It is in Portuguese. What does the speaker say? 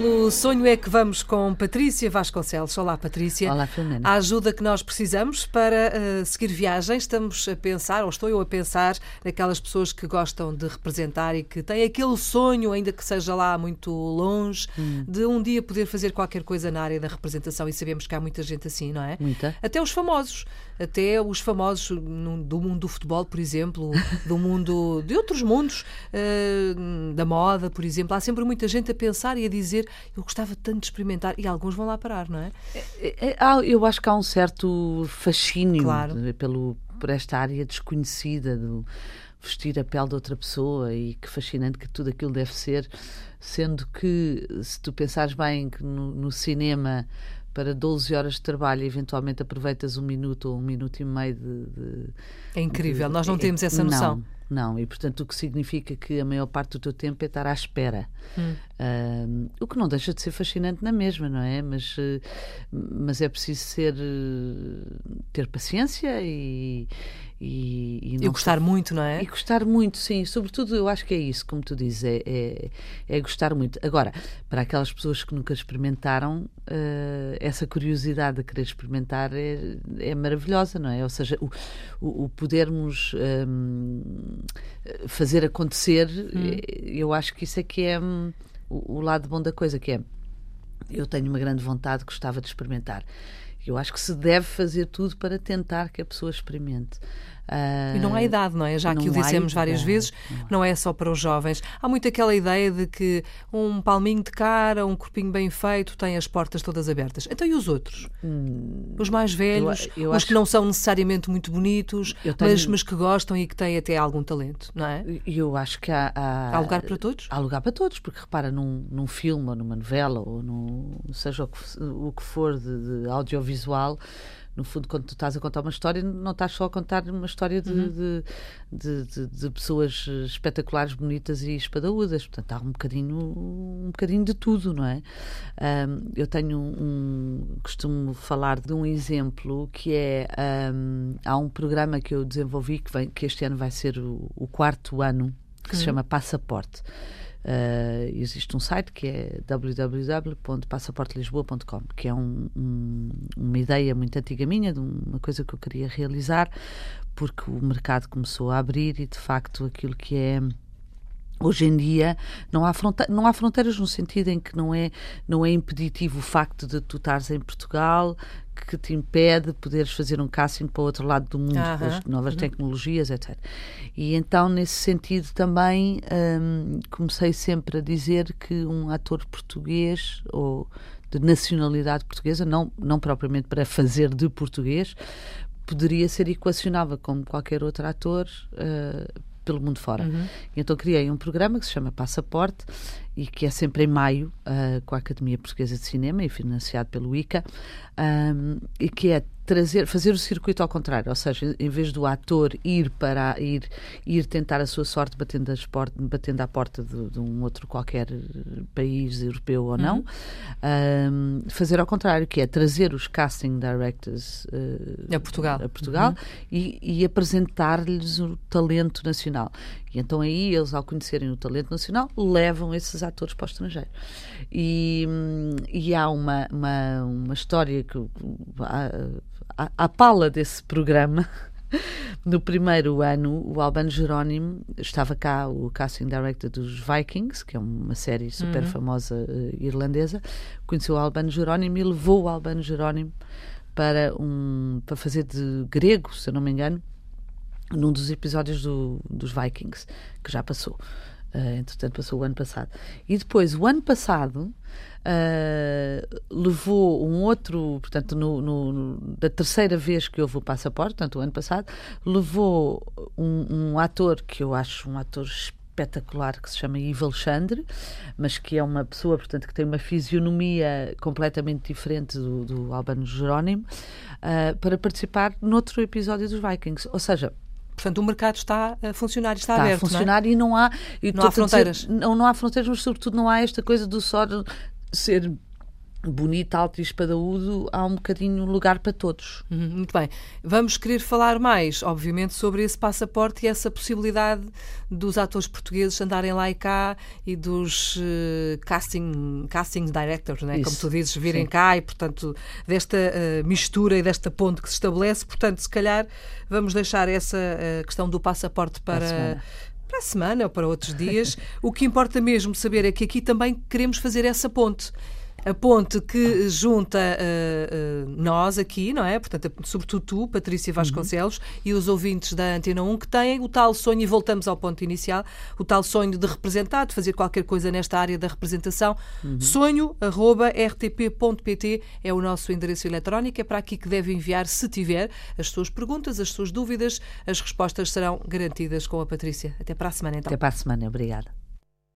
Pelo sonho é que vamos com Patrícia Vasconcelos. Olá, Patrícia. Olá, Filomena. A ajuda que nós precisamos para uh, seguir viagens. Estamos a pensar, ou estou eu a pensar, naquelas pessoas que gostam de representar e que têm aquele sonho, ainda que seja lá muito longe, hum. de um dia poder fazer qualquer coisa na área da representação. E sabemos que há muita gente assim, não é? Muita. Até os famosos. Até os famosos no, do mundo do futebol, por exemplo, do mundo de outros mundos, uh, da moda, por exemplo. Há sempre muita gente a pensar e a dizer eu gostava tanto de experimentar, e alguns vão lá parar, não é? é, é, é eu acho que há um certo fascínio claro. pelo, por esta área desconhecida do vestir a pele de outra pessoa e que fascinante que tudo aquilo deve ser, sendo que se tu pensares bem que no, no cinema para 12 horas de trabalho e eventualmente aproveitas um minuto ou um minuto e meio de. de é incrível, de, nós não temos essa noção. Não, não, e portanto o que significa que a maior parte do teu tempo é estar à espera. Hum. Uh, o que não deixa de ser fascinante na mesma, não é? Mas, uh, mas é preciso ser, uh, ter paciência e, e, e, e gostar ser, muito, não é? E gostar muito, sim. Sobretudo, eu acho que é isso, como tu dizes, é, é, é gostar muito. Agora, para aquelas pessoas que nunca experimentaram, uh, essa curiosidade de querer experimentar é, é maravilhosa, não é? Ou seja, o, o, o podermos um, fazer acontecer, hum. eu acho que isso é que é um, o, o lado bom da coisa, que é eu tenho uma grande vontade, gostava de experimentar. Eu acho que se deve fazer tudo para tentar que a pessoa experimente. Uh, e não há idade, não é? Já que o dissemos várias vezes, não. não é só para os jovens. Há muito aquela ideia de que um palminho de cara, um corpinho bem feito, tem as portas todas abertas. Então e os outros? Hum, os mais velhos, eu, eu os acho... que não são necessariamente muito bonitos, tenho... mas, mas que gostam e que têm até algum talento, não é? Eu acho que há, há... há lugar para todos? Há lugar para todos, porque repara, num, num filme ou numa novela, ou num, seja o que, o que for de, de audiovisual, no fundo, quando tu estás a contar uma história, não estás só a contar uma história de, uhum. de, de, de, pessoas espetaculares, bonitas e espadaúdas. Portanto, há um bocadinho, um bocadinho de tudo, não é? Um, eu tenho um. costumo falar de um exemplo que é. Um, há um programa que eu desenvolvi que, vem, que este ano vai ser o, o quarto ano, que uhum. se chama Passaporte. Uh, existe um site que é www.passaportelisboa.com, que é um, um, uma ideia muito antiga minha, de uma coisa que eu queria realizar, porque o mercado começou a abrir e, de facto, aquilo que é Hoje em dia não há, não há fronteiras no sentido em que não é, não é impeditivo o facto de tu estares em Portugal que te impede de poderes fazer um casting para o outro lado do mundo, com as novas uhum. tecnologias, etc. E então, nesse sentido, também hum, comecei sempre a dizer que um ator português ou de nacionalidade portuguesa, não, não propriamente para fazer de português, poderia ser equacionável como qualquer outro ator uh, pelo mundo fora. Uhum. Então criei um programa que se chama Passaporte e que é sempre em maio uh, com a Academia Portuguesa de Cinema e financiado pelo ICA um, e que é trazer, fazer o circuito ao contrário, ou seja, em vez do ator ir para ir, ir tentar a sua sorte batendo, as port batendo à porta de, de, um outro qualquer país europeu ou não, uhum. um, fazer ao contrário, que é trazer os casting directors uh, a Portugal, a Portugal uhum. e, e apresentar-lhes o talento nacional. E então aí eles, ao conhecerem o talento nacional, levam esses atores para o estrangeiro. E, e há uma, uma, uma história que à, pala desse programa. No primeiro ano, o Albano Jerónimo estava cá, o casting director dos Vikings, que é uma série super uhum. famosa uh, irlandesa. Conheceu o Albano Jerónimo e levou o Albano Jerónimo para, um, para fazer de grego, se eu não me engano, num dos episódios do, dos Vikings, que já passou. Uh, entretanto, passou o ano passado. E depois, o ano passado, uh, levou um outro, portanto, no, no, da terceira vez que houve o passaporte, portanto, o ano passado, levou um, um ator que eu acho um ator espetacular que se chama Ivo Alexandre, mas que é uma pessoa, portanto, que tem uma fisionomia completamente diferente do, do Albano Jerónimo, uh, para participar noutro episódio dos Vikings. Ou seja, Portanto, o mercado está a funcionar, está, está aberto. Está a funcionar não é? e não há. E não há fronteiras. Dizer, não, não há fronteiras, mas sobretudo não há esta coisa do só ser bonito, alto e espadaúdo, há um bocadinho lugar para todos. Uhum, muito bem. Vamos querer falar mais, obviamente, sobre esse passaporte e essa possibilidade dos atores portugueses andarem lá e cá e dos uh, casting, casting directors, né? como tu dizes, virem Sim. cá e, portanto, desta uh, mistura e desta ponte que se estabelece. Portanto, se calhar vamos deixar essa uh, questão do passaporte para para a semana ou para outros dias. o que importa mesmo saber é que aqui também queremos fazer essa ponte a ponte que junta uh, uh, nós aqui, não é? Portanto, sobretudo tu, Patrícia Vasconcelos, uhum. e os ouvintes da Antena 1 que têm o tal sonho, e voltamos ao ponto inicial, o tal sonho de representar, de fazer qualquer coisa nesta área da representação. Uhum. Sonho.rtp.pt é o nosso endereço eletrónico, é para aqui que deve enviar, se tiver, as suas perguntas, as suas dúvidas. As respostas serão garantidas com a Patrícia. Até para a semana, então. Até para a semana, obrigada.